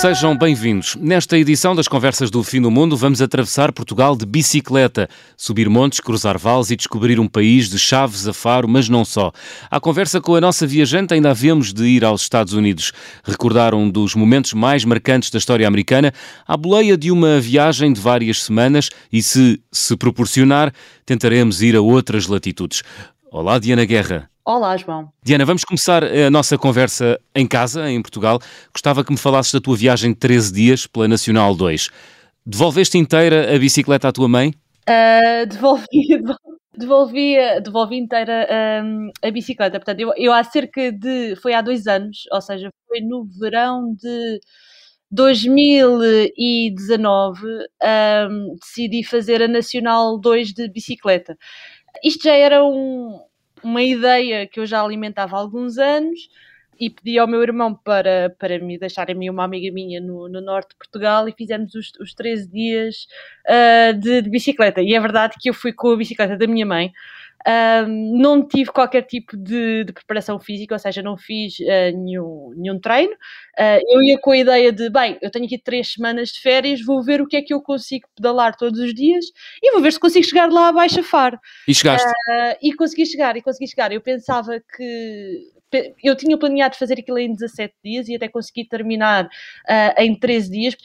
Sejam bem-vindos. Nesta edição das Conversas do Fim do Mundo, vamos atravessar Portugal de bicicleta, subir montes, cruzar vales e descobrir um país de chaves a faro, mas não só. À conversa com a nossa viajante, ainda havemos de ir aos Estados Unidos, recordar um dos momentos mais marcantes da história americana, à boleia de uma viagem de várias semanas e, se se proporcionar, tentaremos ir a outras latitudes. Olá, Diana Guerra. Olá, João. Diana, vamos começar a nossa conversa em casa, em Portugal. Gostava que me falasses da tua viagem de 13 dias pela Nacional 2. Devolveste inteira a bicicleta à tua mãe? Uh, devolvi, devolvi, devolvi inteira um, a bicicleta. Portanto, eu, eu há cerca de. Foi há dois anos, ou seja, foi no verão de 2019, um, decidi fazer a Nacional 2 de bicicleta. Isto já era um, uma ideia que eu já alimentava há alguns anos e pedi ao meu irmão para, para me deixar a mim uma amiga minha no, no norte de Portugal e fizemos os, os 13 dias uh, de, de, bicicleta. E é verdade que eu fui com a bicicleta da minha mãe. Um, não tive qualquer tipo de, de, preparação física, ou seja, não fiz uh, nenhum, nenhum treino. Uh, eu ia com a ideia de, bem, eu tenho aqui três semanas de férias, vou ver o que é que eu consigo pedalar todos os dias e vou ver se consigo chegar lá abaixo a Faro. E chegaste? Uh, e consegui chegar, e consegui chegar. Eu pensava que eu tinha planeado fazer aquilo em 17 dias e até consegui terminar uh, em 13 dias.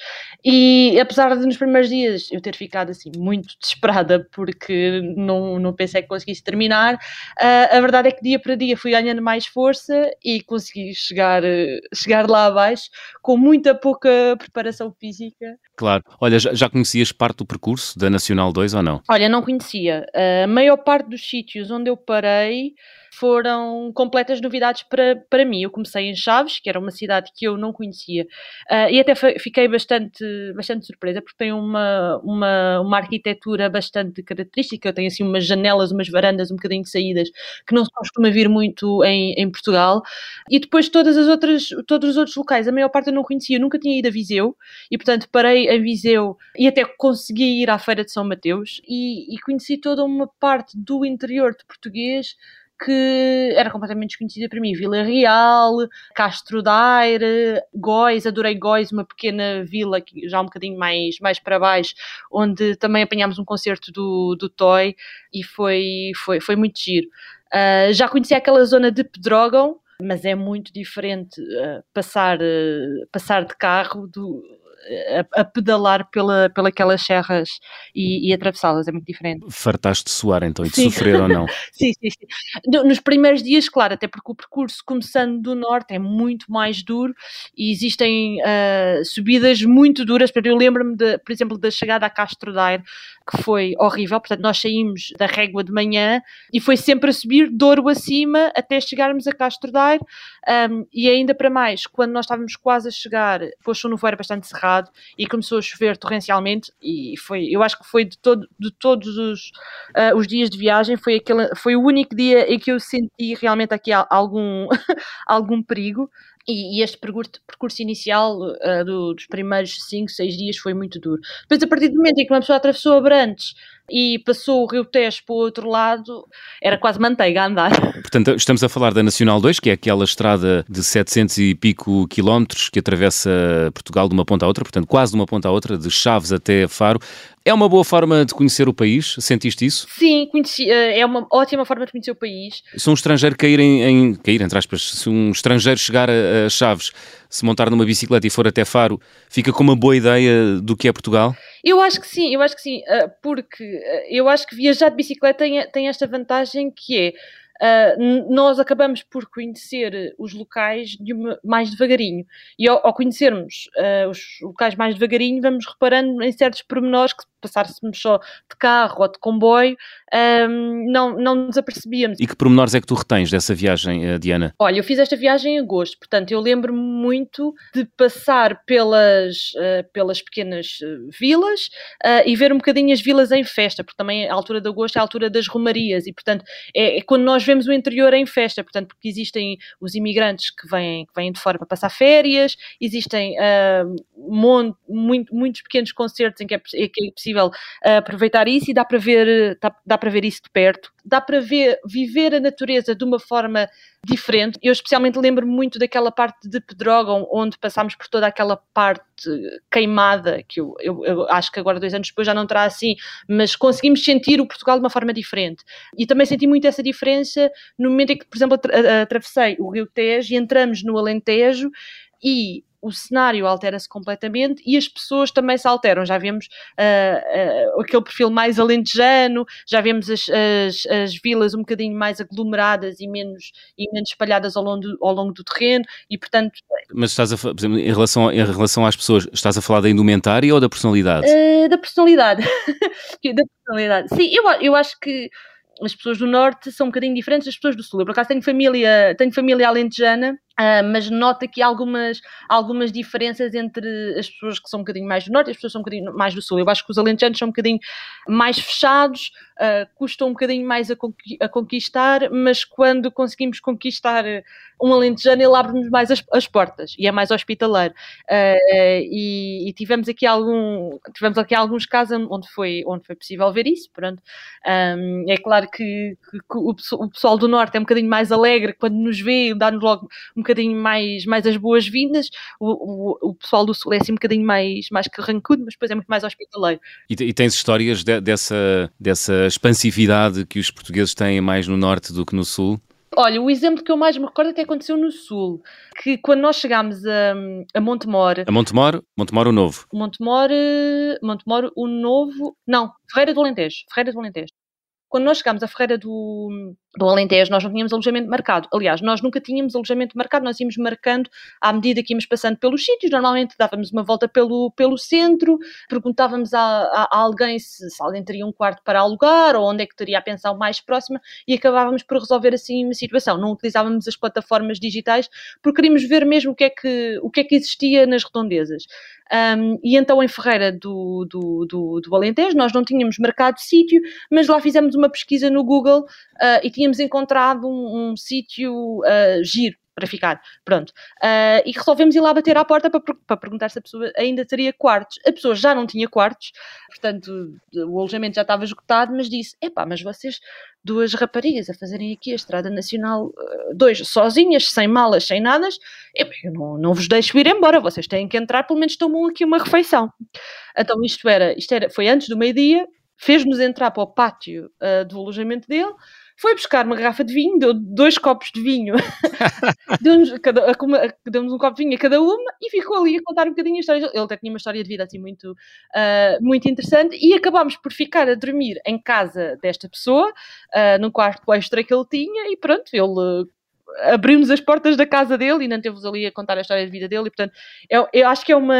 E apesar de nos primeiros dias eu ter ficado assim muito desesperada porque não, não pensei que conseguisse terminar, uh, a verdade é que dia para dia fui ganhando mais força e consegui chegar, uh, chegar lá abaixo com muita pouca preparação física. Claro. Olha, já, já conhecias parte do percurso da Nacional 2 ou não? Olha, não conhecia. a maior parte dos sítios onde eu parei foram completas novidades para, para mim. Eu comecei em Chaves, que era uma cidade que eu não conhecia, uh, e até fiquei bastante, bastante surpresa, porque tem uma, uma, uma arquitetura bastante característica. Tenho assim umas janelas, umas varandas um bocadinho de saídas, que não se costuma vir muito em, em Portugal. E depois todas as outras, todos os outros locais, a maior parte eu não conhecia, eu nunca tinha ido a Viseu, e portanto parei em Viseu e até consegui ir à Feira de São Mateus, e, e conheci toda uma parte do interior de português que era completamente desconhecida para mim. Vila Real, Castro Daire, Góis, adorei Góis, uma pequena vila que já um bocadinho mais, mais para baixo, onde também apanhámos um concerto do, do Toy e foi, foi, foi muito giro. Uh, já conheci aquela zona de Pedrógão, mas é muito diferente uh, passar, uh, passar de carro do, a, a, pedalar pela, pela aquelas serras e, e atravessá-las, é muito diferente. Fartaste de suar então e de sim. sofrer ou não? sim, sim, sim. Nos primeiros dias, claro, até porque o percurso começando do norte é muito mais duro e existem uh, subidas muito duras. Eu lembro-me, por exemplo, da chegada a Castro Daire, que foi horrível. Portanto, nós saímos da régua de manhã e foi sempre a subir Douro acima até chegarmos a Castro Daire. Um, e ainda para mais, quando nós estávamos quase a chegar, pois o no era bastante cerrado e começou a chover torrencialmente e foi, eu acho que foi de, todo, de todos os, uh, os dias de viagem, foi, aquele, foi o único dia em que eu senti realmente aqui algum, algum perigo. E, e, este percurso, percurso inicial uh, do, dos primeiros 5, 6 dias foi muito duro. Depois, a partir do momento em que uma pessoa atravessou Abrantes e passou o Rio Tejo para o outro lado, era quase manteiga a andar. Portanto, estamos a falar da Nacional 2, que é aquela estrada de 700 e pico quilómetros que atravessa Portugal de uma ponta à outra, portanto, quase de uma ponta à outra, de Chaves até Faro. É uma boa forma de conhecer o país? Sentiste isso? Sim, conheci, eh, é uma ótima forma de conhecer o país. Se um estrangeiro cair em, em cair, entre aspas, se um estrangeiro chegar a, a Chaves, se montar numa bicicleta e for até Faro, fica com uma boa ideia do que é Portugal? Eu acho que sim, eu acho que sim, eh, porque eh, eu acho que viajar de bicicleta tem, tem esta vantagem que é Uh, nós acabamos por conhecer os locais uma, mais devagarinho. E ao, ao conhecermos uh, os locais mais devagarinho, vamos reparando em certos pormenores que passássemos só de carro ou de comboio, um, não, não nos apercebíamos. E que pormenores é que tu retens dessa viagem, Diana? Olha, eu fiz esta viagem em agosto, portanto eu lembro-me muito de passar pelas, uh, pelas pequenas vilas uh, e ver um bocadinho as vilas em festa, porque também a altura de agosto é a altura das romarias e, portanto, é, é, quando nós nós vemos o interior em festa, portanto, porque existem os imigrantes que vêm, que vêm de fora para passar férias, existem uh, mon, muito, muitos pequenos concertos em que é, que é possível uh, aproveitar isso e dá para ver, dá, dá para ver isso de perto. Dá para ver, viver a natureza de uma forma diferente. Eu especialmente lembro muito daquela parte de Pedrógão, onde passámos por toda aquela parte queimada, que eu, eu, eu, acho que agora, dois anos depois, já não terá assim, mas conseguimos sentir o Portugal de uma forma diferente. E também senti muito essa diferença no momento em que, por exemplo, atravessei o Rio Tejo e entramos no Alentejo e o cenário altera-se completamente e as pessoas também se alteram. Já vemos uh, uh, aquele perfil mais alentejano, já vemos as, as, as, vilas um bocadinho mais aglomeradas e menos, e menos espalhadas ao longo, do, ao longo do terreno e, portanto... Mas estás a, por exemplo, em relação, em relação às pessoas, estás a falar da indumentária ou da personalidade? Uh, da personalidade. da personalidade. Sim, eu, eu acho que as pessoas do norte são um bocadinho diferentes das pessoas do sul. Eu, por acaso, tenho família, tenho família alentejana Uh, mas nota aqui algumas, algumas diferenças entre as pessoas que são um bocadinho mais do norte e as pessoas que são um bocadinho mais do sul. Eu acho que os alentejanos são um bocadinho mais fechados, uh, custam um bocadinho mais a, conqui a, conquistar, mas quando conseguimos conquistar um alentejano, ele abre-nos mais as, as, portas e é mais hospitaleiro. Uh, e, e, tivemos aqui algum, tivemos aqui alguns casos onde foi, onde foi possível ver isso. Pronto. Um, é claro que, que, que o, o, pessoal do norte é um bocadinho mais alegre quando nos vê, dá-nos logo um bocadinho mais, mais as boas-vindas, o, o, o, pessoal do Sul é assim um bocadinho mais, mais carrancudo, mas depois é muito mais hospitaleiro. E, e tens histórias de, dessa, dessa expansividade que os portugueses têm mais no Norte do que no Sul? Olha, o exemplo que eu mais me recordo até aconteceu no Sul, que quando nós chegámos a, a Montemor... A Montemor? Montemor o Novo? Montemor, Montemor o Novo... Não, Ferreira do Alentejo. Ferreira do Alentejo. Quando nós chegámos à Ferreira do, do Alentejo, nós não tínhamos alojamento marcado. Aliás, nós nunca tínhamos alojamento marcado, nós íamos marcando à medida que íamos passando pelos sítios. Normalmente dávamos uma volta pelo, pelo centro, perguntávamos a, a, a alguém se, se, alguém teria um quarto para alugar ou onde é que teria a pensão mais próxima e acabávamos por resolver assim uma situação. Não utilizávamos as plataformas digitais porque queríamos ver mesmo o que é que, o que, é que existia nas redondezas. Um, e então em Ferreira do, do, do, do Alentejo nós não tínhamos marcado sítio, mas lá fizemos uma pesquisa no Google uh, e tínhamos encontrado um, um sítio uh, giro para ficar, pronto. Uh, e resolvemos ir lá bater à porta para, para perguntar se a pessoa ainda teria quartos. A pessoa já não tinha quartos, portanto o alojamento já estava esgotado, mas disse, epá, mas vocês, duas raparigas a fazerem aqui a Estrada Nacional 2, uh, sozinhas, sem malas, sem nada, eu não, não vos deixo ir embora, vocês têm que entrar, pelo menos tomam aqui uma refeição. Então isto era, isto era foi antes do meio-dia, fez-nos entrar para o pátio uh, do alojamento dele, foi buscar uma garrafa de vinho, deu dois copos de vinho, deu-nos deu um copo de vinho a cada uma e ficou ali a contar um bocadinho a história. Ele até tinha uma história de vida assim muito, uh, muito interessante e acabámos por ficar a dormir em casa desta pessoa, uh, num quarto extra que ele tinha e pronto, ele abrimos as portas da casa dele e não teve ali a contar a história de vida dele e portanto eu, eu acho que é uma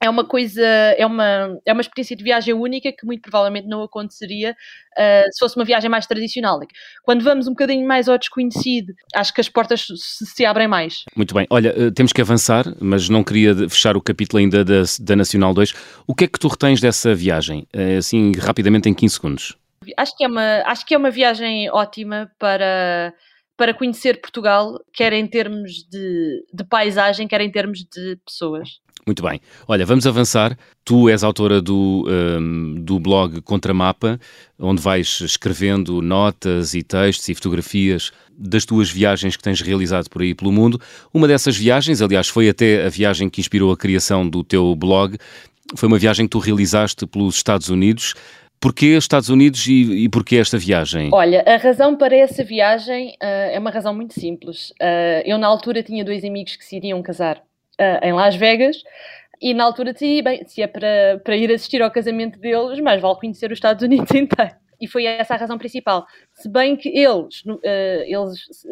é uma coisa é uma é uma experiência de viagem única que muito provavelmente não aconteceria uh, se fosse uma viagem mais tradicional. Quando vamos um bocadinho mais ao desconhecido acho que as portas se, se abrem mais. Muito bem. Olha uh, temos que avançar mas não queria fechar o capítulo ainda da, da Nacional 2 o que é que tu retens dessa viagem? Uh, assim rapidamente em 15 segundos. Acho que é uma acho que é uma viagem ótima para para conhecer Portugal, quer em termos de, de paisagem, quer em termos de pessoas. Muito bem. Olha, vamos avançar. Tu és autora do, um, do blog Contramapa, onde vais escrevendo notas e textos e fotografias das tuas viagens que tens realizado por aí pelo mundo. Uma dessas viagens, aliás, foi até a viagem que inspirou a criação do teu blog, foi uma viagem que tu realizaste pelos Estados Unidos. Porquê Estados Unidos e, e porquê esta viagem? Olha, a razão para essa viagem uh, é uma razão muito simples. Uh, eu, na altura, tinha dois amigos que se iriam casar uh, em Las Vegas e, na altura, decidi, bem, se é para, para ir assistir ao casamento deles, mais vale conhecer os Estados Unidos inteiro. E foi essa a razão principal. Se bem que eles, eles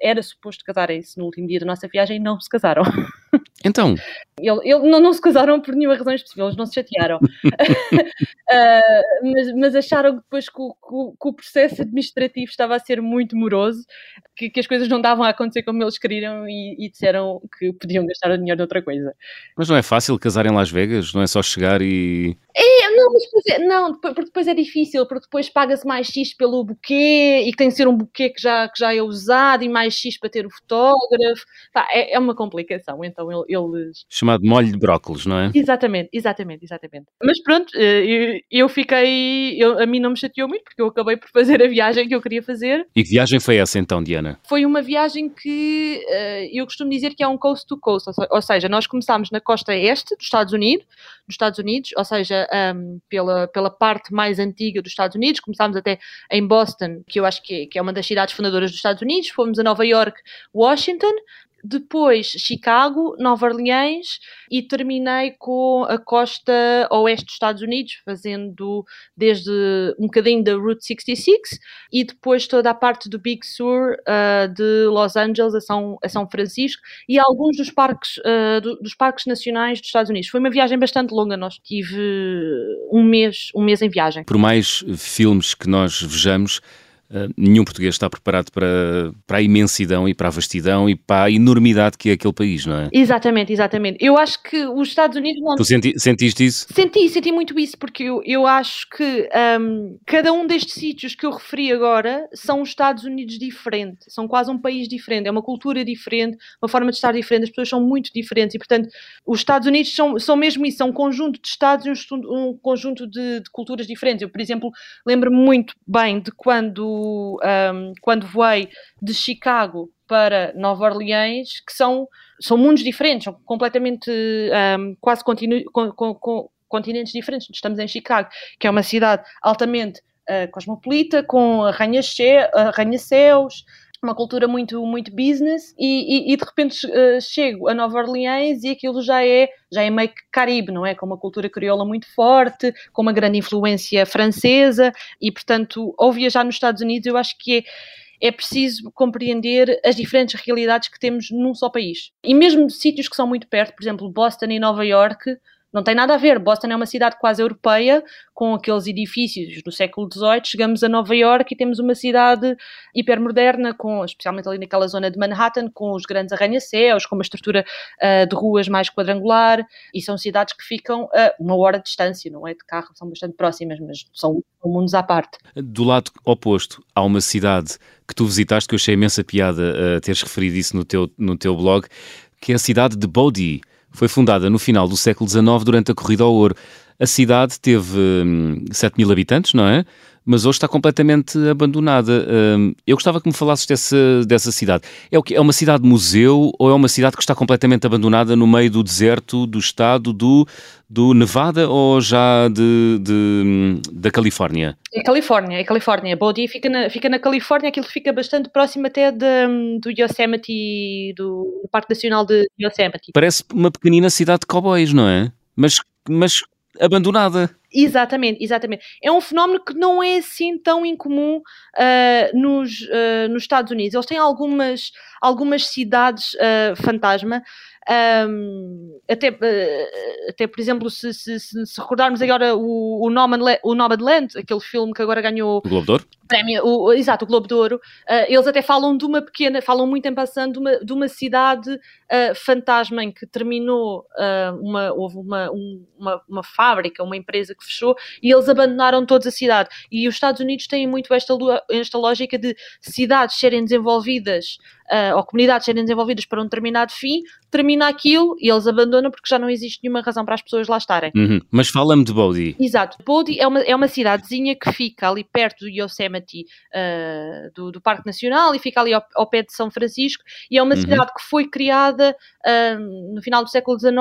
era suposto casarem-se no último dia da nossa viagem e não se casaram. Então? Ele, ele, não, não se casaram por nenhuma razão específica, eles não se chatearam. uh, mas, mas, acharam depois que o, que o, processo administrativo estava a ser muito moroso, que, que, as coisas não davam a acontecer como eles queriam e, e, disseram que podiam gastar o dinheiro noutra coisa. Mas não é fácil casar em Las Vegas? Não é só chegar e. É, não, mas depois é, não, porque depois é difícil, porque depois paga-se mais X pelo buquê e tem que ser um buquê que já, que já é usado e mais X para ter o fotógrafo. Pá, é, é uma complicação, então eles... Chamado molho de brócolis, não é? Exatamente, exatamente, exatamente. Mas pronto, eh, eu, eu fiquei, eu, a mim não me chateou muito porque eu acabei por fazer a viagem que eu queria fazer. E que viagem foi essa então, Diana? Foi uma viagem que uh, eu costumo dizer que é um coast to coast, ou seja, nós começámos na costa este dos Estados Unidos, dos Estados Unidos, ou seja, um, pela, pela parte mais antiga dos Estados Unidos, começámos até em Boston, que eu acho que, que é uma das cidades fundadoras dos Estados Unidos, fomos a Nova York, Washington, depois Chicago, Nova Orleans e terminei com a costa oeste dos Estados Unidos, fazendo desde um bocadinho da Route 66 e depois toda a parte do Big Sur uh, de Los Angeles a São, a São Francisco e alguns dos parques, uh, do, dos parques nacionais dos Estados Unidos. Foi uma viagem bastante longa, nós tive um mês, um mês em viagem. Por mais filmes que nós vejamos, Uh, nenhum português está preparado para, para a imensidão e para a vastidão e para a enormidade que é aquele país, não é? Exatamente, exatamente. Eu acho que os Estados Unidos não. Tu senti, sentiste isso? Senti, senti muito isso, porque eu, eu acho que um, cada um destes sítios que eu referi agora são os Estados Unidos diferentes, são quase um país diferente, é uma cultura diferente, uma forma de estar diferente, as pessoas são muito diferentes e, portanto, os Estados Unidos são, são mesmo isso, são um conjunto de Estados e um, um conjunto de, de culturas diferentes. Eu, por exemplo, lembro-me muito bem de quando um, quando voei de Chicago para Nova Orleans, que são, são mundos diferentes, são completamente um, quase continu, com, com, com, continentes diferentes. Estamos em Chicago, que é uma cidade altamente uh, cosmopolita, com arranha-céus, uma cultura muito, muito business e, e, e de repente uh, chego a Nova Orleans e aquilo já é, já é meio que Caribe, não é? Com uma cultura crioula muito forte, com uma grande influência francesa e, portanto, ao viajar nos Estados Unidos, eu acho que é é preciso compreender as diferentes realidades que temos num só país. E mesmo sítios que são muito perto, por exemplo, Boston e Nova York, não tem nada a ver. Boston é uma cidade quase europeia, com aqueles edifícios do século XVIII. Chegamos a Nova York e temos uma cidade hipermoderna, com, especialmente ali naquela zona de Manhattan, com os grandes arranha-céus, com uma estrutura uh, de ruas mais quadrangular. E são cidades que ficam a uma hora de distância, não é? De carro, são bastante próximas, mas são mundos à parte. Do lado oposto, há uma cidade que tu visitaste, que eu achei imensa piada uh, teres referido isso no teu, no teu blog, que é a cidade de Bodie foi fundada no final do século XIX durante a Corrida ao Ouro. A cidade teve hum, 7 mil habitantes, não é? Mas hoje está completamente abandonada. Hum, eu gostava que me falasses dessa, dessa cidade. É, o que, é uma cidade-museu ou é uma cidade que está completamente abandonada no meio do deserto do estado do, do Nevada ou já de, de hum, da Califórnia? É Califórnia, é Califórnia. Bodie fica na, fica na Califórnia, aquilo fica bastante próximo até de, do Yosemite, do, do Parque Nacional de Yosemite. Parece uma pequenina cidade de cowboys, não é? Mas, mas abandonada. Exatamente, exatamente. É um fenómeno que não é assim tão incomum uh, nos, uh, nos Estados Unidos. Eles têm algumas, algumas cidades uh, fantasma. Um, até, até, por exemplo, se, se, se, recordarmos agora o, o, Nomadland, o Nomadland, aquele filme que agora ganhou o Globo de Ouro, prémio, o, exato, o Globo de Ouro, uh, eles até falam de uma pequena, falam muito em passando de uma, de uma cidade uh, fantasma em que terminou, uh, uma, houve uma, um, uma, uma fábrica, uma empresa que fechou e eles abandonaram toda a cidade. E os Estados Unidos têm muito esta, esta lógica de cidades serem desenvolvidas uh, ou comunidades serem desenvolvidas para um determinado fim, termina aquilo e eles abandonam porque já não existe nenhuma razão para as pessoas lá estarem. Uhum. Mas fala-me de Bodie. Exato. Bodie é uma, é uma cidadezinha que fica ali perto do Yosemite, uh, do, do, Parque Nacional, e fica ali ao, ao, pé de São Francisco, e é uma uhum. cidade que foi criada uh, no final do século XIX,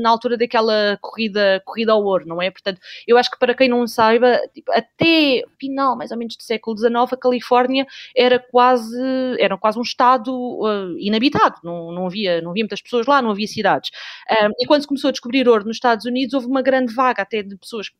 na altura daquela corrida, corrida ao ouro, não é? Portanto, eu acho que para quem não saiba, tipo, até final, mais ou menos, do século XIX, a Califórnia era quase, era quase um estado uh, inabitado, não, não, havia, não havia muitas pessoas lá, não havia cidades. Um, e quando se começou a descobrir ouro nos Estados Unidos, houve uma grande vaga até de pessoas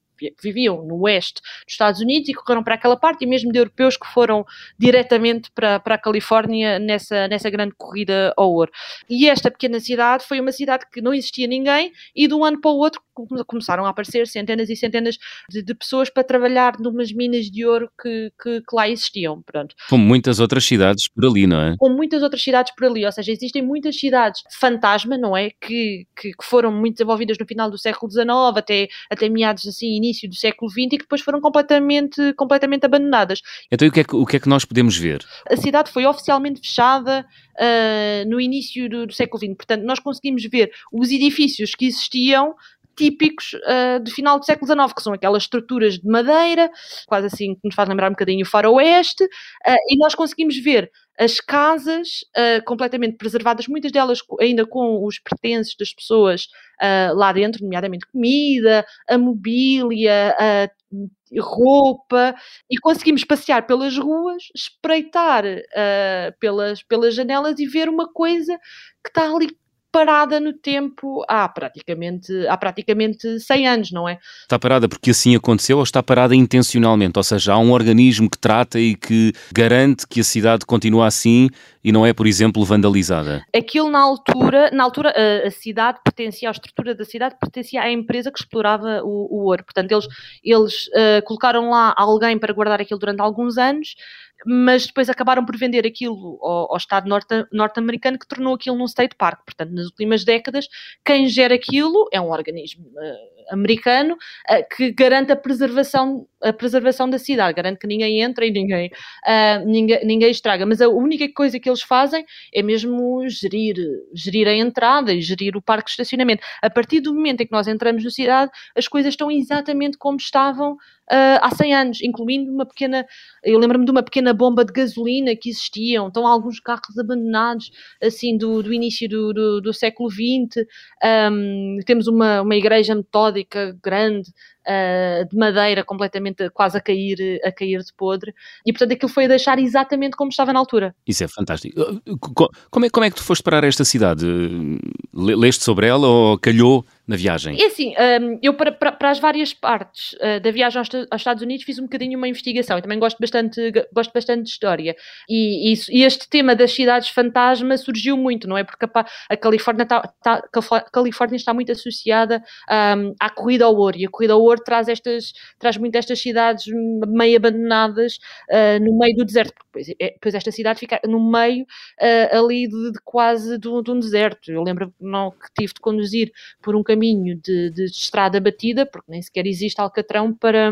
viviam no oeste dos Estados Unidos e correram para aquela parte, e mesmo de europeus que foram diretamente para, para a Califórnia nessa, nessa grande corrida ao ouro. E esta pequena cidade foi uma cidade que não existia ninguém, e de um ano para o outro começaram a aparecer centenas e centenas de, de pessoas para trabalhar numas minas de ouro que, que, que, lá existiam. Pronto. Como muitas outras cidades por ali, não é? Como muitas outras cidades por ali, ou seja, existem muitas cidades fantasma, não é? Que, que, que foram muito desenvolvidas no final do século XIX até, até meados assim, início início do século XX e que depois foram completamente, completamente abandonadas. Então, o que, é que, o que é que nós podemos ver? A cidade foi oficialmente fechada uh, no início do, do século XX, portanto, nós conseguimos ver os edifícios que existiam típicos uh, do final do século XIX, que são aquelas estruturas de madeira, quase assim que nos faz lembrar um bocadinho o faroeste, uh, e nós conseguimos ver as casas uh, completamente preservadas, muitas delas ainda com os pertences das pessoas lá dentro, nomeadamente comida, a mobília, a roupa, e conseguimos passear pelas ruas, espreitar pelas, pelas janelas e ver uma coisa que está ali parada no tempo há praticamente, há praticamente 100 anos, não é? Está parada porque assim aconteceu ou está parada intencionalmente? Ou seja, há um organismo que trata e que garante que a cidade continua assim e não é, por exemplo, vandalizada? Aquilo na altura, na altura a, a cidade pertencia, a estrutura da cidade pertencia à empresa que explorava o, o ouro. Portanto, eles, eles uh, colocaram lá alguém para guardar aquilo durante alguns anos mas depois acabaram por vender aquilo ao, ao Estado norte-americano que tornou aquilo num state park. Portanto, nas últimas décadas, quem gera aquilo é um organismo uh, americano uh, que garante a preservação, a preservação da cidade, garante que ninguém entra e ninguém, uh, ninguém, ninguém estraga. Mas a única coisa que eles fazem é mesmo gerir, gerir a entrada e gerir o parque de estacionamento. A partir do momento em que nós entramos na cidade, as coisas estão exatamente como estavam uh, há 100 anos, incluindo uma pequena, eu lembro-me de uma pequena bomba de gasolina que existiam, estão alguns carros abandonados, assim, do, do início do, do, do século XX, um, temos uma, uma igreja metódica grande, uh, de madeira completamente quase a cair, a cair de podre, e portanto aquilo foi a deixar exatamente como estava na altura. Isso é fantástico. Como é, como é que tu foste parar esta cidade? Leste sobre ela ou calhou na viagem? É assim, um, eu para, para, para, as várias partes uh, da viagem aos, Estados Unidos fiz um bocadinho uma investigação e também gosto bastante, gosto bastante de história. E, e este tema das cidades fantasma surgiu muito, não é? Porque a, a Califórnia, está, está, a Califórnia está muito associada um, à corrida ao ouro e a corrida ao ouro traz, estas, traz muito estas cidades meio abandonadas uh, no meio do deserto. Pois, é, pois esta cidade fica no meio uh, ali de, de quase de um, de um, deserto. Eu lembro não, que tive de conduzir por um caminho de, de estrada batida, porque nem sequer existe Alcatrão para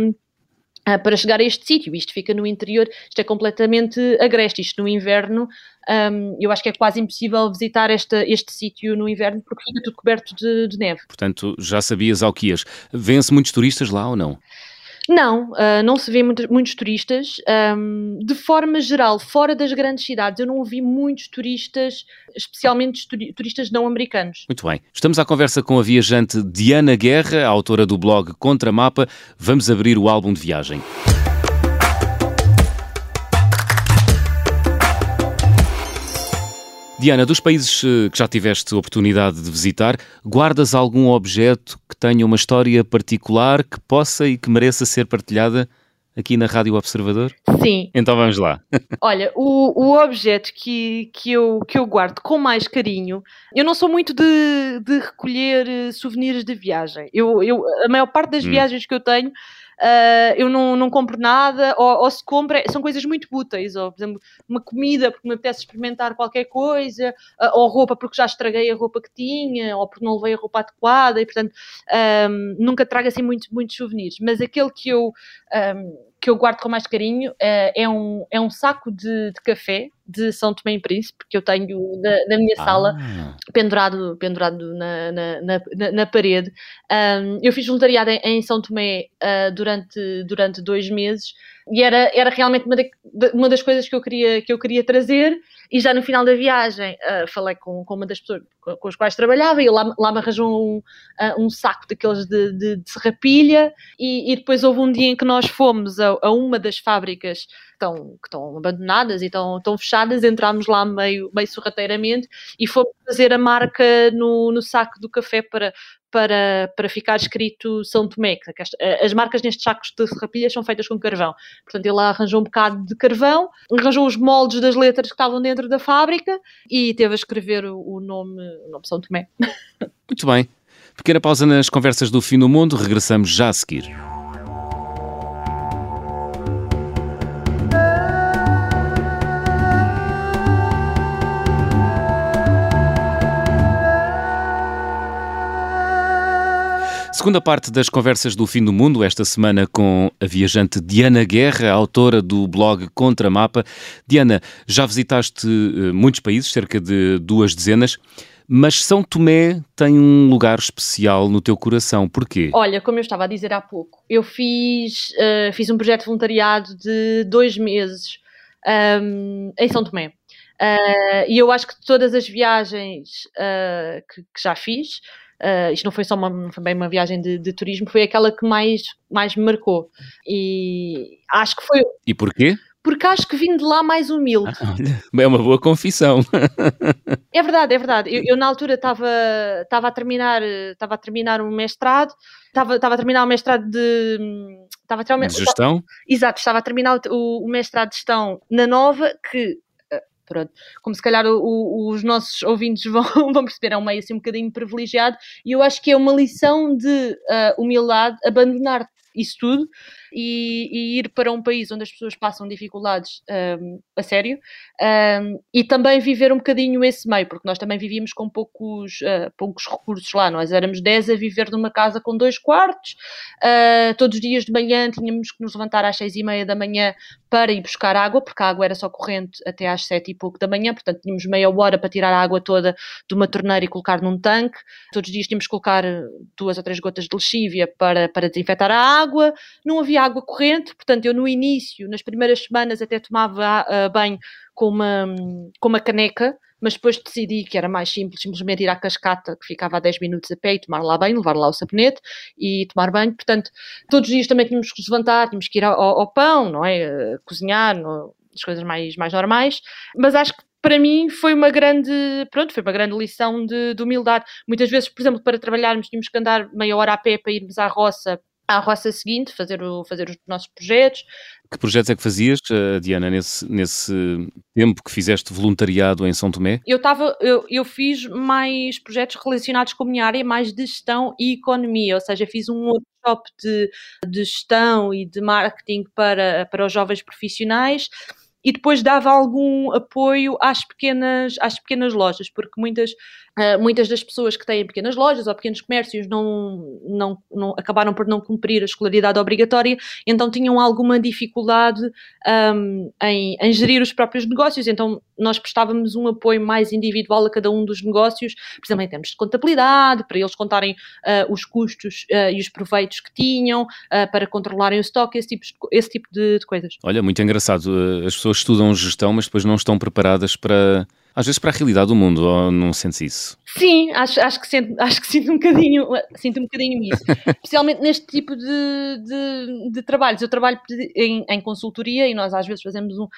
ah, para chegar a este sítio. Isto fica no interior, isto é completamente agreste. Isto no inverno, um, eu acho que é quase impossível visitar esta, este sítio no inverno porque fica tudo coberto de, de neve. Portanto, já sabias ao que ias. Muitos turistas lá ou não? Não, uh, não se vê muito, muitos turistas. Um, de forma geral, fora das grandes cidades, eu não vi muitos turistas, especialmente turistas não americanos. Muito bem. Estamos à conversa com a viajante Diana Guerra, autora do blog Contramapa. Vamos abrir o álbum de viagem. Diana, dos países eh, que já tiveste oportunidade de visitar, guardas algum objeto tenha uma história particular que possa e que mereça ser partilhada aqui na Rádio Observador? Sim. Então vamos lá. Olha, o, o objeto que, que, eu, que eu guardo com mais carinho, eu não sou muito de, de recolher eh, souvenirs de viagem. Eu, eu, a maior parte das hum. viagens que eu tenho uh, eu não, não compro nada, ou, ou, se compra, são coisas muito úteis, ou por exemplo, uma comida porque me apetece experimentar qualquer coisa, uh, ou roupa porque já estraguei a roupa que tinha, ou porque não levei a roupa adequada, e portanto um, nunca trago assim muitos, muitos souvenirs, mas aquele que eu. Um, que eu guardo com mais carinho uh, é, um, é um saco de, de, café de São Tomé e Príncipe, que eu tenho na, na minha ah. sala, pendurado, pendurado na, na, na, na parede. Um, eu fiz voluntariado em, em São Tomé uh, durante, durante dois meses e era, era realmente uma, de, uma das coisas que eu queria, que eu queria trazer. E já no final da viagem uh, falei com, com uma das pessoas com, com as quais trabalhava e lá, lá me arranjou um, uh, um saco daqueles de, de, de serrapilha. E, e, depois houve um dia em que nós fomos a, a uma das fábricas estão, que estão abandonadas e estão, estão fechadas. Entramos lá meio, meio sorrateiramente e fomos fazer a marca no, no saco do café para, para, para ficar escrito São Tomé. Eh, as marcas nestes sacos de serrapilhas são feitas com carvão. Portanto, ele arranjou um bocado de carvão, arranjou os moldes das letras que estavam dentro da fábrica e teve a escrever o nome, o nome São Tomé. Muito bem. Pequena pausa nas conversas do fim do mundo, regressamos já a seguir. Segunda parte das conversas do fim do mundo, esta semana com a viajante Diana Guerra, autora do blog Contramapa. Diana, já visitaste eh, muitos países, cerca de duas dezenas. Mas São Tomé tem um lugar especial no teu coração. Porquê? Olha, como eu estava a dizer há pouco, eu fiz, uh, fiz um projeto de voluntariado de dois meses um, em São Tomé. Uh, e eu acho que todas as viagens uh, que, que, já fiz, uh, isto não foi só uma, foi bem uma viagem de, de, turismo, foi aquela que mais, mais me marcou. E acho que foi. E porquê? Porque acho que vim de lá mais humilde. Ah, é uma boa confissão. é verdade, é verdade. Eu, eu na altura estava a terminar estava a terminar um mestrado, estava a terminar o um mestrado de estava a terminar, de gestão. Estava, exato, estava a terminar o, o mestrado de gestão na Nova que pronto, como se calhar o, o, os nossos ouvintes vão, vão perceber, é um meio assim um bocadinho privilegiado, e eu acho que é uma lição de uh, humildade abandonar isso tudo e, e, ir para um país onde as pessoas passam dificuldades um, a sério um, e também viver um bocadinho esse meio, porque nós também vivíamos com poucos, uh, poucos recursos lá. Nós éramos 10 a viver numa casa com dois quartos, uh, todos os dias de manhã tínhamos que nos levantar às seis e meia da manhã para ir buscar água, porque a água era só corrente até às sete e pouco da manhã, portanto tínhamos meia hora para tirar a água toda de uma torneira e colocar num tanque. Todos os dias tínhamos que colocar duas ou três gotas de lexívia para, para desinfetar a água. Não havia água corrente, portanto, eu no início, nas primeiras semanas, até tomava uh, banho com uma, com uma caneca, mas depois decidi que era mais simples, simplesmente ir à cascata, que ficava a 10 minutos a pé, e tomar lá banho, levar lá o sabonete e tomar banho. Portanto, todos os dias também tínhamos que nos levantar, tínhamos que ir ao, ao pão, não é? Uh, cozinhar, no, as coisas mais, mais normais, mas acho que para mim foi uma grande, pronto, foi uma grande lição de, de, humildade. Muitas vezes, por exemplo, para trabalharmos tínhamos que andar meia hora a pé para irmos à roça à roça seguinte, fazer, o, fazer os nossos projetos. Que projetos é que fazias, eh, Diana, nesse, nesse tempo que fizeste voluntariado em São Tomé? Eu, tava, eu, eu fiz mais projetos relacionados com a minha área, mais de gestão e economia, ou seja, fiz um workshop de, de gestão e de marketing para, para os jovens profissionais e depois dava algum apoio às pequenas, às pequenas lojas, porque muitas Uh, muitas das pessoas que têm pequenas lojas ou pequenos comércios não, não, não, acabaram por não cumprir a escolaridade obrigatória, então tinham alguma dificuldade um, em, em, gerir os próprios negócios. Então nós prestávamos um apoio mais individual a cada um dos negócios, por exemplo, em termos de contabilidade, para eles contarem uh, os custos uh, e os proveitos que tinham, para controlarem o estoque, esse tipo, esse tipo de, de coisas. Olha, muito engraçado. As pessoas estudam gestão, mas depois não estão preparadas para às vezes para a realidade do mundo, ou não sentes isso? Sim, acho, acho, que, sinto, acho que sinto um bocadinho, sinto um bocadinho isso. Especialmente neste tipo de, de, de trabalhos. Eu trabalho em, em consultoria e nós às vezes fazemos um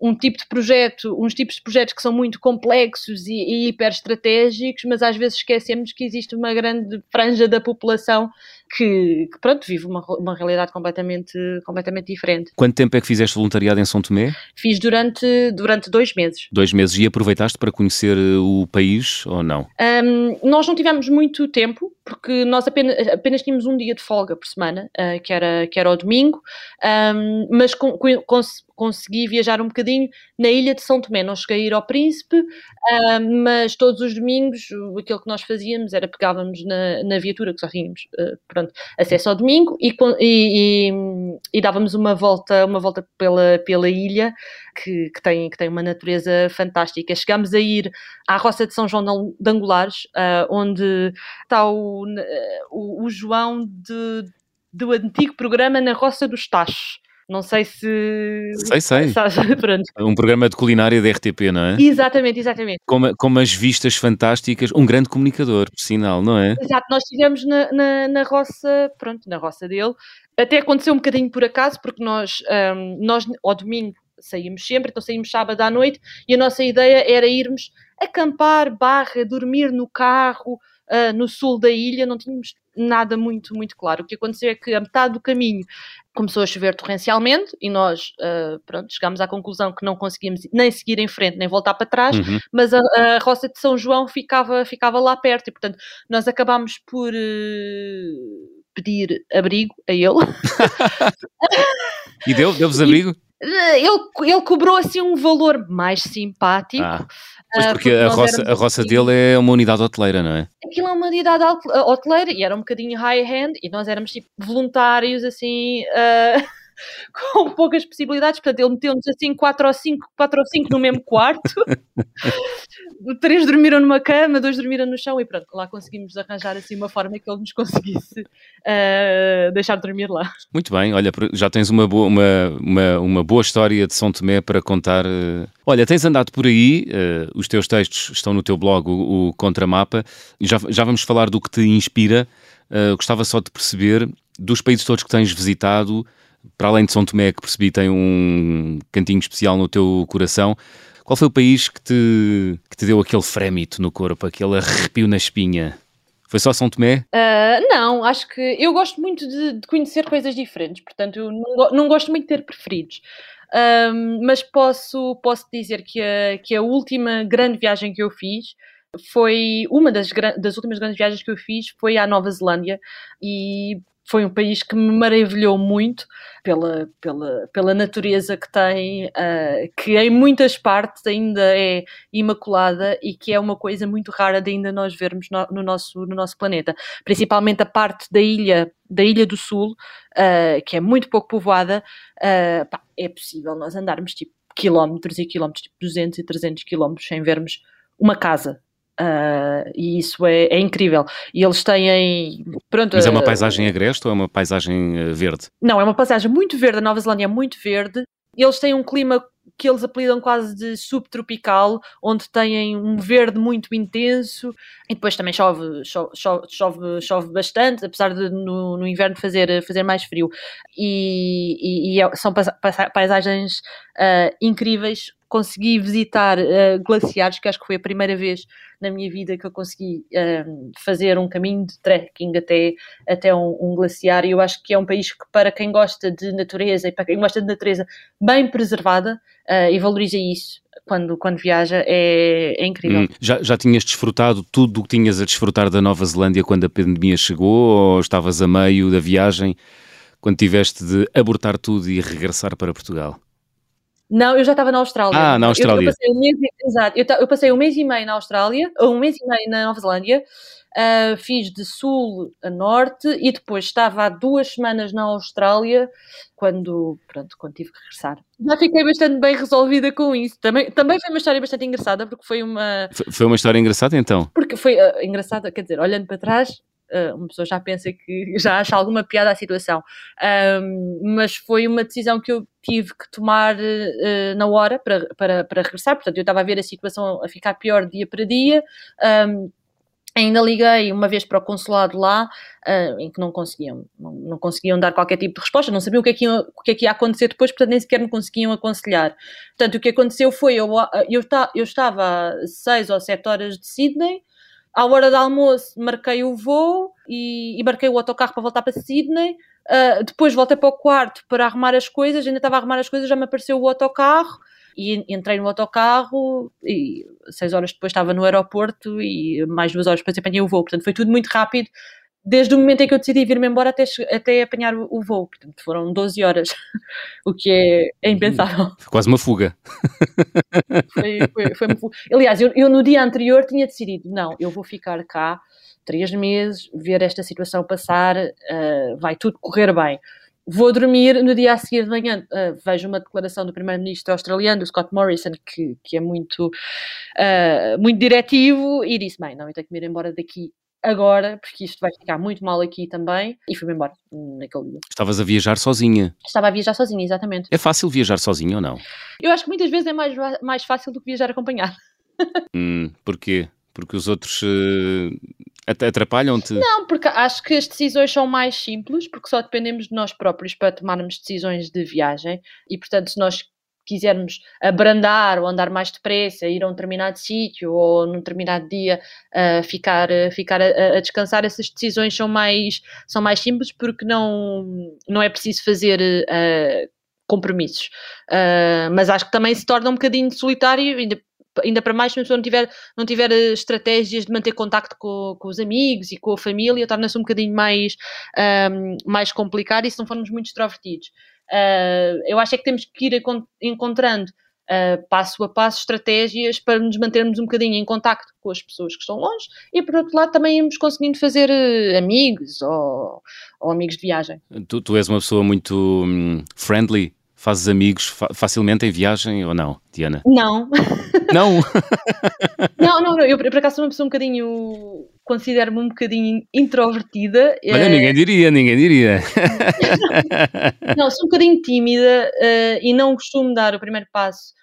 um tipo de projeto, uns tipos de projetos que são muito complexos e, e hiper estratégicos, mas às vezes esquecemos que existe uma grande franja da população que, que pronto, vive uma, uma realidade completamente, completamente diferente. Quanto tempo é que fizeste voluntariado em São Tomé? Fiz durante, durante dois meses. Dois meses e aproveitaste para conhecer eh, o país ou não? Um, nós não tivemos muito tempo, porque nós apenas, apenas tínhamos um dia de folga por semana, uh, que, era, que era o domingo, um, mas com, com, consegui viajar um bocadinho na ilha de São Tomé. Não cheguei a ir ao Príncipe, uh, mas todos os domingos aquilo que nós fazíamos era pegávamos na, na viatura, que só tínhamos uh, pronto, acesso ao domingo, e, e, e, dávamos uma volta, uma volta pela, pela ilha, que, que, tem, que tem uma natureza fantástica. Chegámos a ir à Roça de São João de Angulares, uh, onde está o, o, o João de, do antigo programa na Roça dos Tachos. Não sei se. Sei, sei. Um programa de culinária da RTP, não é? Exatamente, exatamente. Com, com umas vistas fantásticas, um grande comunicador, por sinal, não é? Exato, nós estivemos na, na, na roça, pronto, na roça dele. Até aconteceu um bocadinho por acaso, porque nós, um, nós ao domingo saímos sempre, então saímos sábado à noite e a nossa ideia era irmos acampar, barra, dormir no carro, uh, no sul da ilha, não tínhamos nada muito, muito claro. O que aconteceu é que a metade do caminho começou a chover torrencialmente e nós, uh, pronto, chegámos à conclusão que não conseguíamos nem seguir em frente, nem voltar para trás, uhum. mas a, a Roça de São João ficava, ficava lá perto e, portanto, nós acabámos por... Uh, pedir abrigo a ele. e deu? Deu-vos abrigo? Ele, ele cobrou assim um valor mais simpático. Ah, pois porque a roça, a roça dele é uma unidade hoteleira, não é? Aquilo é uma unidade hoteleira e era um bocadinho high-hand e nós éramos tipo voluntários assim. Uh, com poucas possibilidades, portanto ele meteu-nos assim 4 ou 5, 4 ou 5 no mesmo quarto, três dormiram numa cama, dois dormiram no chão e pronto, lá conseguimos arranjar assim uma forma que ele nos conseguisse uh, deixar dormir lá. Muito bem, olha, já tens uma boa, uma, uma, uma boa história de São Tomé para contar. Uh... Olha, tens andado por aí, uh, os teus textos estão no teu blog, o, o Contramapa, já, já vamos falar do que te inspira. gostava só de perceber dos países todos que tens visitado, para além de São Tomé, que percebi tem um cantinho especial no teu coração, qual foi o país que te, que te deu aquele frémito no corpo, aquele arrepio na espinha? Foi só São Tomé? Uh, não, acho que eu gosto muito de, de, conhecer coisas diferentes, portanto, eu não, não gosto muito de ter preferidos. mas posso, posso dizer que a, que a última grande viagem que eu fiz foi uma das, das últimas grandes viagens que eu fiz foi à Nova Zelândia e foi um país que me maravilhou muito pela, pela, pela natureza que tem, uh, que em muitas partes ainda é imaculada e que é uma coisa muito rara de ainda nós vermos no, no nosso, no nosso planeta. Principalmente a parte da ilha, da Ilha do Sul, uh, que é muito pouco povoada, uh, pá, é possível nós andarmos tipo quilómetros e quilómetros, tipo 200 e 300 quilómetros sem vermos uma casa Uh, e isso é, é, incrível. E eles têm. Pronto, Mas é uma paisagem agreste ou é uma paisagem eh, verde? Não, é uma paisagem muito verde. A Nova Zelândia é muito verde. Eles têm um clima que eles apelidam quase de subtropical, onde têm um verde muito intenso e depois também chove, chove, chove, chove bastante, apesar de no, no, inverno fazer, fazer mais frio. E, e, e é, são paisagens uh, incríveis consegui visitar uh, glaciares, que acho que foi a primeira vez na minha vida que eu consegui uh, fazer um caminho de trekking até, até um, um, glaciar. E eu acho que é um país que, para quem gosta de natureza e para quem gosta de natureza bem preservada uh, e valoriza isso. Quando, quando viaja é, é incrível. Hum, já, já tinhas desfrutado tudo o que tinhas a desfrutar da Nova Zelândia quando a pandemia chegou ou estavas a meio da viagem quando tiveste de abortar tudo e regressar para Portugal? Não, eu já estava na Austrália. Ah, na Austrália. Eu, eu passei um mês, exato, eu, eu, passei um mês e meio na Austrália, ou um mês e meio na Nova Zelândia, uh, fiz de sul a norte e depois estava há duas semanas na Austrália quando, pronto, quando tive que regressar. Já fiquei bastante bem resolvida com isso. Também, também foi uma história bastante engraçada, porque foi uma... Foi uma história engraçada então? Porque foi uh, engraçada, quer dizer, olhando para trás, Uh, uma pessoa já pensa que já acha alguma piada à situação. Um, mas foi uma decisão que eu tive que tomar uh, na hora para, para, para regressar. Portanto, eu estava a ver a situação a ficar pior dia para dia. Um, Ainda liguei uma vez para o consulado lá, uh, em que não conseguiam, não, não, conseguiam dar qualquer tipo de resposta, não sabiam o que, é que ia, o que é que ia acontecer depois, portanto nem sequer me conseguiam aconselhar. Portanto, o que aconteceu foi, eu, eu, eu estava a 6 ou 7 horas de Sydney, à hora do almoço marquei o voo e, e marquei o autocarro para voltar para Sydney. Uh, depois voltei para o quarto para arrumar as coisas, ainda estava a arrumar as coisas, já me apareceu o autocarro e entrei no autocarro e seis horas depois estava no aeroporto e mais duas horas depois apanhei o voo. Portanto, foi tudo muito rápido desde o momento em que eu decidi vir-me embora até, até apanhar o, o, voo. Portanto, foram 12 horas, o que é, é impensável. Foi quase uma fuga. Foi, foi, foi uma fuga. Aliás, eu, eu, no dia anterior tinha decidido, não, eu vou ficar cá três meses, ver esta situação passar, uh, vai tudo correr bem. Vou dormir, no dia a seguir de manhã uh, vejo uma declaração do primeiro-ministro australiano, do Scott Morrison, que, que é muito, uh, muito diretivo, e disse, bem, não, eu tenho que me ir embora daqui agora, porque isto vai ficar muito mal aqui também, e fui-me embora naquele dia. Estavas a viajar sozinha? Estava a viajar sozinha, exatamente. É fácil viajar sozinha ou não? Eu acho que muitas vezes é mais, mais fácil do que viajar acompanhado. hum, porquê? Porque os outros uh, atrapalham-te? Não, porque acho que as decisões são mais simples, porque só dependemos de nós próprios para tomarmos decisões de viagem, e portanto se nós quisermos abrandar ou andar mais depressa, ir a um determinado sítio ou num determinado dia uh, ficar, uh, ficar a, a, descansar, essas decisões são mais, são mais simples porque não, não é preciso fazer uh, compromissos. mas acho que também se torna um bocadinho solitário, ainda ainda para mais se a pessoa não tiver, não tiver eh, estratégias de manter contacto com, com os amigos e com a família, torna-se um bocadinho mais, um, mais complicado e se não formos muito extrovertidos. Uh, eu acho é que temos que ir encontrando uh, passo a passo estratégias para nos mantermos um bocadinho em contacto com as pessoas que estão longe e por outro lado também irmos conseguindo fazer uh, amigos ou, ou, amigos de viagem. Tu, tu és uma pessoa muito um, friendly Fazes amigos fa facilmente em viagem ou não, Diana? Não. Não? não, não, não, eu por acaso sou uma pessoa um bocadinho, considero-me um bocadinho introvertida. Olha, é... ninguém diria, ninguém diria. não, sou um bocadinho tímida uh, e não costumo dar o primeiro passo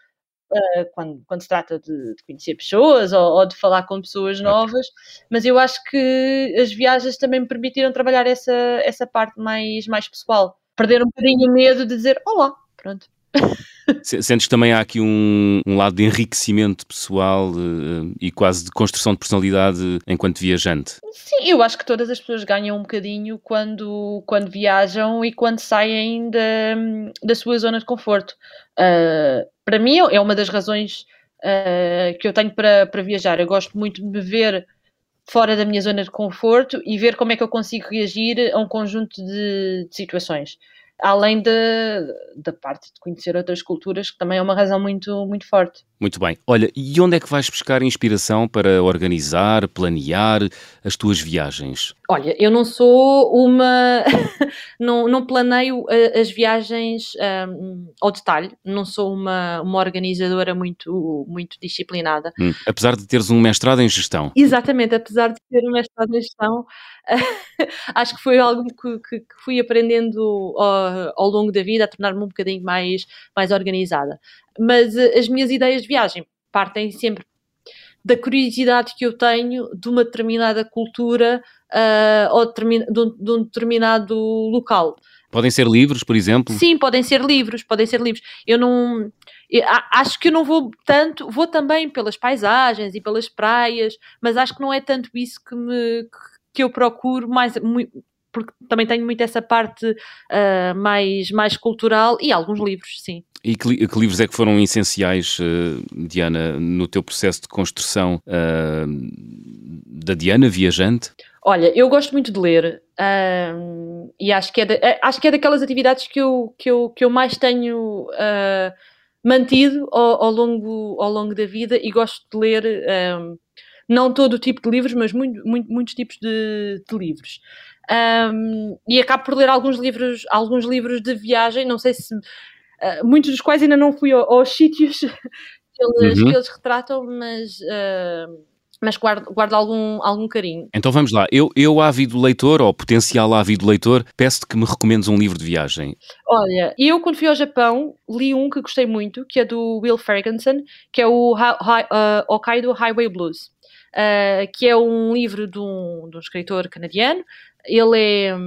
uh, quando, quando se trata de, de conhecer pessoas ou, ou, de falar com pessoas novas, okay. mas eu acho que as viagens também me permitiram trabalhar essa, essa parte mais, mais pessoal. Perder um bocadinho o medo de dizer olá, Pronto. Sentes também há aqui um, um lado de enriquecimento pessoal uh, e quase de construção de personalidade enquanto viajante? Sim, eu acho que todas as pessoas ganham um bocadinho quando, quando viajam e quando saem da, da sua zona de conforto. Uh, para mim é uma das razões uh, que eu tenho para, para viajar. Eu gosto muito de me ver fora da minha zona de conforto e ver como é que eu consigo reagir a um conjunto de, de situações além da, parte de conhecer outras culturas, que também é uma razão muito, muito forte. Muito bem. Olha, e onde é que vais buscar inspiração para organizar, planear as tuas viagens? Olha, eu não sou uma. não, não planeio eh, as viagens um, ao detalhe, não sou uma, uma organizadora muito, muito disciplinada. Hum, apesar de teres um mestrado em gestão. Exatamente, apesar de ter um mestrado em gestão, acho que foi algo que, que, que fui aprendendo ao, ao longo da vida a tornar-me um bocadinho mais, mais organizada mas eh, as minhas ideias de viagem partem sempre da curiosidade que eu tenho de uma determinada cultura uh, ou de, um, de um determinado local. Podem ser livros, por exemplo? Sim, podem ser livros, podem ser livros. Eu não. Eu acho que eu não vou tanto, vou também pelas paisagens e pelas praias, mas acho que não é tanto isso que me que eu procuro mais porque também tenho muito essa parte uh, mais, mais cultural e alguns livros, sim. E que, que, livros é que foram essenciais, uh, Diana, no teu processo de construção uh, da Diana Viajante? Olha, eu gosto muito de ler e acho que, é acho que é daquelas atividades que eu, que eu, que eu mais tenho mantido ao, ao, longo, ao longo da vida e gosto de ler não todo o tipo de livros, mas muito, muito, muitos tipos de, de livros. Um, e acabo por ler alguns livros, alguns livros de viagem, não sei se uh, muitos dos quais ainda não fui ao, aos sítios que eles, uhum. que eles retratam, mas uh, mas guardo, guardo, algum, algum carinho. Então vamos lá. Eu, eu, ávido leitor, ou potencial ávido leitor, peço-te que me recomendes um livro de viagem. Olha, eu quando fui ao Japão li um que gostei muito, que é do Will Ferguson, que é o uh, Hokkaido Highway Blues. Uh, que é um livro de um, de um escritor canadiano ele é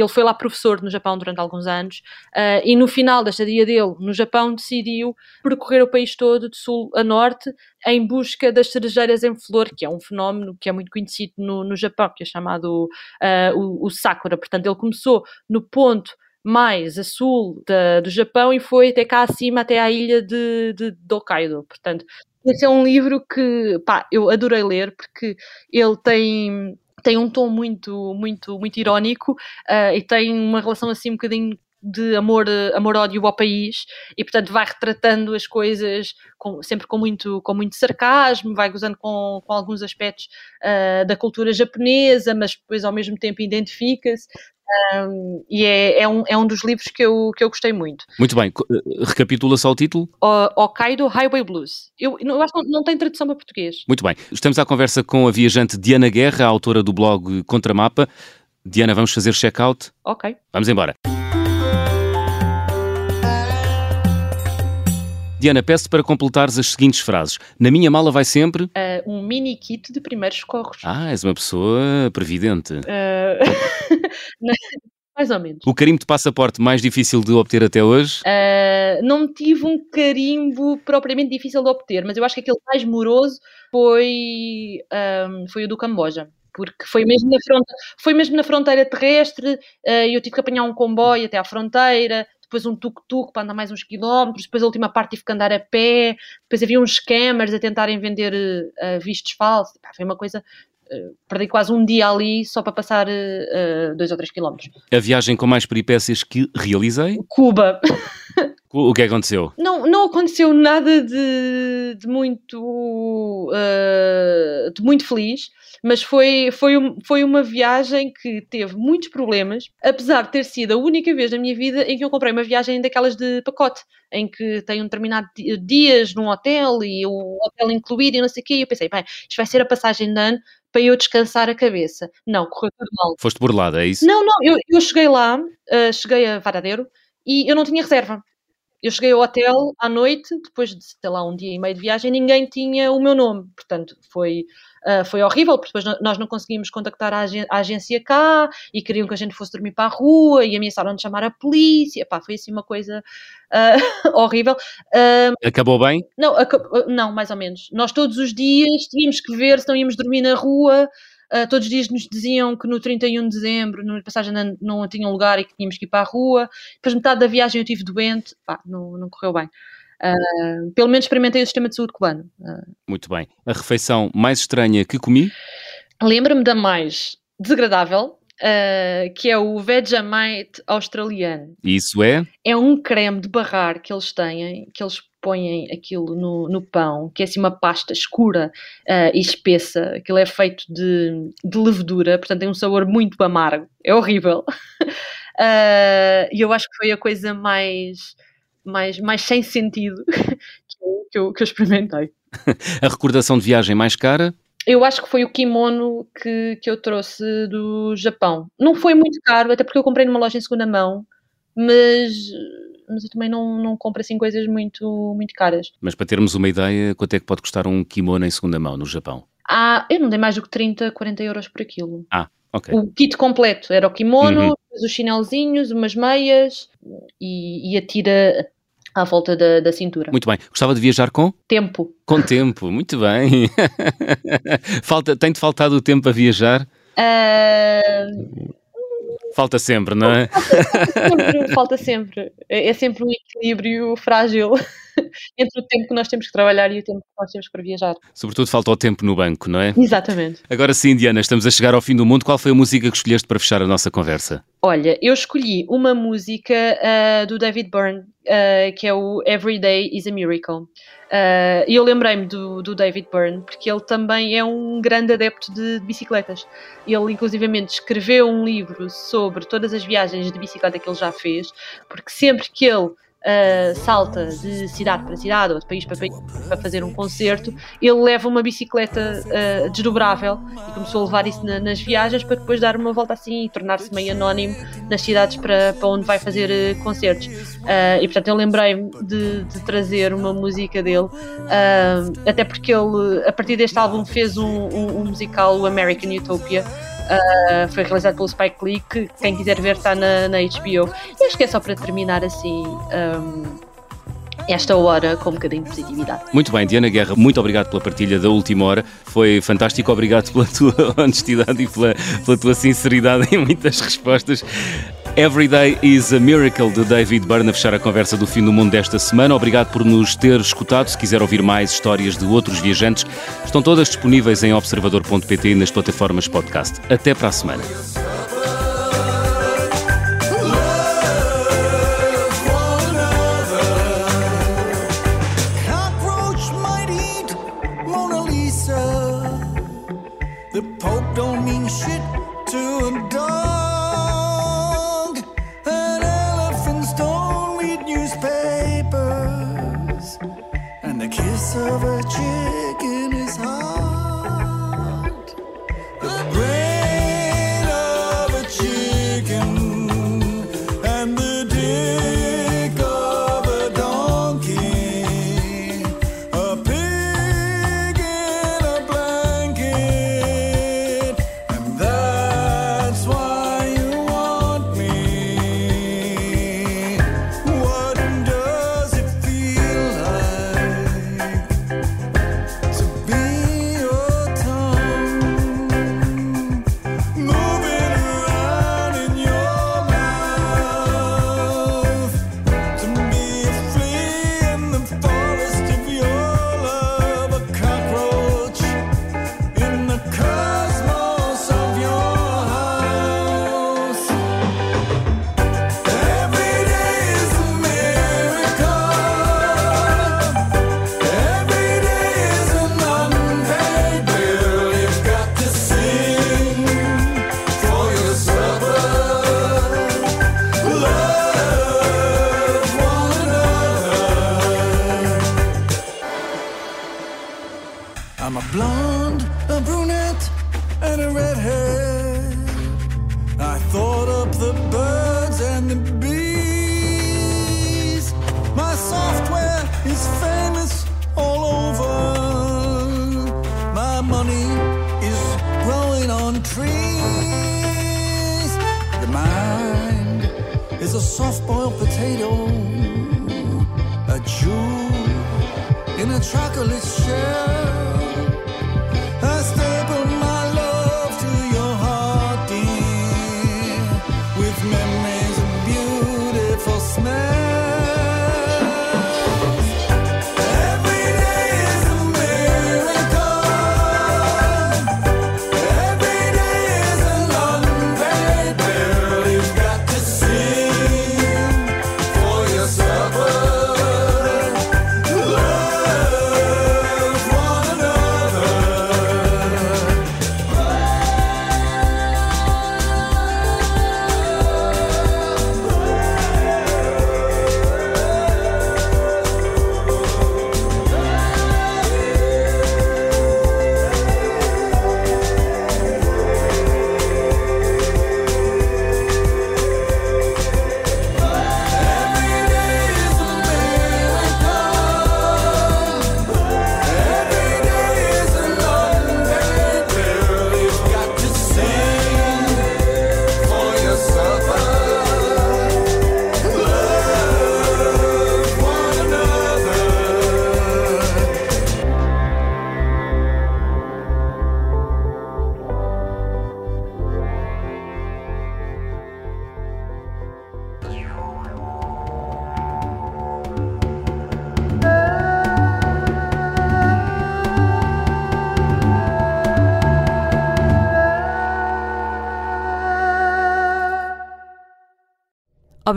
ele foi lá professor no Japão durante alguns anos uh, e no final da estadia dele no Japão decidiu percorrer o país todo de sul a norte em busca das cerejeiras em flor, que é um fenómeno que é muito conhecido no, no Japão, que é chamado uh, o, o, sakura. Portanto, ele começou no ponto mais a sul da, do Japão e foi até cá acima, até à ilha de, de, de Hokkaido. Portanto, esse é um livro que pá, eu adorei ler porque ele tem tem um tom muito, muito, muito irónico uh, e tem uma relação assim um bocadinho de amor, amor ódio ao país e portanto vai retratando as coisas com, sempre com muito, com muito sarcasmo, vai gozando com, com alguns aspectos uh, da cultura japonesa, mas depois ao mesmo tempo identifica-se. Um, e é, é, um, é um dos livros que eu, que eu gostei muito. Muito bem, eh, recapitula só o título: o, Hokkaido Highway Blues. Eu, eu acho que não, não tem tradução para português. Muito bem, estamos à conversa com a viajante Diana Guerra, autora do blog Contramapa. Diana, vamos fazer check-out? Ok. Vamos embora. Diana, peço para completares as seguintes frases. Na minha mala vai sempre. Uh, um mini kit de primeiros socorros. Ah, és uma pessoa previdente. Uh... mais ou menos. O carimbo de passaporte mais difícil de obter até hoje? Uh, não tive um carimbo propriamente difícil de obter, mas eu acho que aquele mais moroso foi, um, foi o do Camboja porque foi mesmo na fronteira, foi mesmo na fronteira terrestre, eu tive que apanhar um comboio até à fronteira, depois um tuk-tuk para andar mais uns quilómetros, depois a última parte tive que andar a pé, depois havia uns scammers a tentarem vender uh, vistos falsos. Pá, foi uma coisa Uh, perdi quase um dia ali só para passar uh, dois ou três quilómetros. A viagem com mais peripécias que realizei? Cuba. O que aconteceu? Não, não aconteceu nada de, de muito uh, de muito feliz, mas foi, foi, foi uma viagem que teve muitos problemas, apesar de ter sido a única vez na minha vida em que eu comprei uma viagem daquelas de pacote, em que tem um determinado dias num hotel e o hotel incluído e não sei o quê, e eu pensei, bem, isto vai ser a passagem de ano para eu descansar a cabeça. Não, correu tudo mal. Foste burlada, é isso? Não, não, eu, eu cheguei lá, uh, cheguei a Varadeiro e eu não tinha reserva eu cheguei ao hotel à noite, depois de, sei lá, um dia e meio de viagem, ninguém tinha o meu nome. Portanto, foi, uh, foi horrível, porque depois nós não conseguimos contactar a, ag a, agência cá e queriam que a gente fosse dormir para a rua e ameaçaram de chamar a polícia. Pá, foi assim uma coisa uh, horrível. Uh, Acabou bem? Não, não, mais ou menos. Nós todos os dias tínhamos que ver se não íamos dormir na rua. Uh, todos os dias nos diziam que no 31 de dezembro, na passagem não, não tinham lugar e que tínhamos que ir para a rua. Depois, metade da viagem, eu estive doente, pá, não, não correu bem. Uh, pelo menos experimentei o sistema de saúde cubano. Uh, Muito bem. A refeição mais estranha que comi? Lembra-me da mais desagradável, Uh, que é o Vegemite australiano. Isso é? É um creme de barrar que eles têm, que eles põem aquilo no, no pão, que é assim uma pasta escura uh, e espessa, aquilo é feito de, de levedura, portanto tem um sabor muito amargo, é horrível. uh, e eu acho que foi a coisa mais, mais, mais sem sentido que eu, que eu, que eu experimentei. a recordação de viagem mais cara? Eu acho que foi o kimono que, que eu trouxe do Japão. Não foi muito caro, até porque eu comprei numa loja em segunda mão, mas mas eu também não, não compro assim coisas muito, muito caras. Mas para termos uma ideia, quanto é que pode custar um kimono em segunda mão no Japão? Ah, eu não dei mais do que 30, 40 euros por aquilo. Ah, ok. O kit completo era o kimono, uhum. os chinelzinhos, umas meias e, e a tira à volta da, da, cintura. Muito bem. Gostava de viajar com? Tempo. Com tempo, muito bem. Falta, tem-te faltado o tempo a viajar? Uh, Falta sempre, não é? Falta sempre, falta sempre. É, é sempre um equilíbrio frágil entre o tempo que nós temos que trabalhar e o tempo que nós temos para viajar. Sobretudo falta o tempo no banco, não é? Exatamente. Agora sim, Diana, estamos a chegar ao fim do mundo. Qual foi a música que escolheste para fechar a nossa conversa? Olha, eu escolhi uma música uh, do David Byrne, uh, que é o Every Day is a Miracle. Uh, e eu lembrei-me do, do, David Byrne, porque ele também é um grande adepto de, de, bicicletas. Ele, inclusivamente, escreveu um livro sobre todas as viagens de bicicleta que ele já fez, porque sempre que ele uh, salta de cidade para cidade ou de país para país para fazer um concerto, ele leva uma bicicleta uh, desdobrável e começou a levar isso na, nas viagens para depois dar uma volta assim e tornar-se meio anónimo nas cidades para, para onde vai fazer uh, concertos. e portanto eu lembrei-me de, de, trazer uma música dele, até porque ele, a partir deste álbum, fez um, um, um musical, o American Utopia. Uh, foi realizado pelo Spike Lee, que quem quiser ver está na, na HBO. E acho que é só para terminar assim. Um, esta hora com um bocadinho de positividade. Muito bem, Diana Guerra, muito obrigado pela partilha da última hora. Foi fantástico, obrigado pela tua honestidade e pela, pela tua sinceridade em muitas respostas. Every Day is a Miracle de David Byrne a fechar a conversa do fim do mundo desta semana. Obrigado por nos ter escutado. Se quiser ouvir mais histórias de outros viajantes, estão todas disponíveis em observador.pt e nas plataformas podcast. Até para a semana.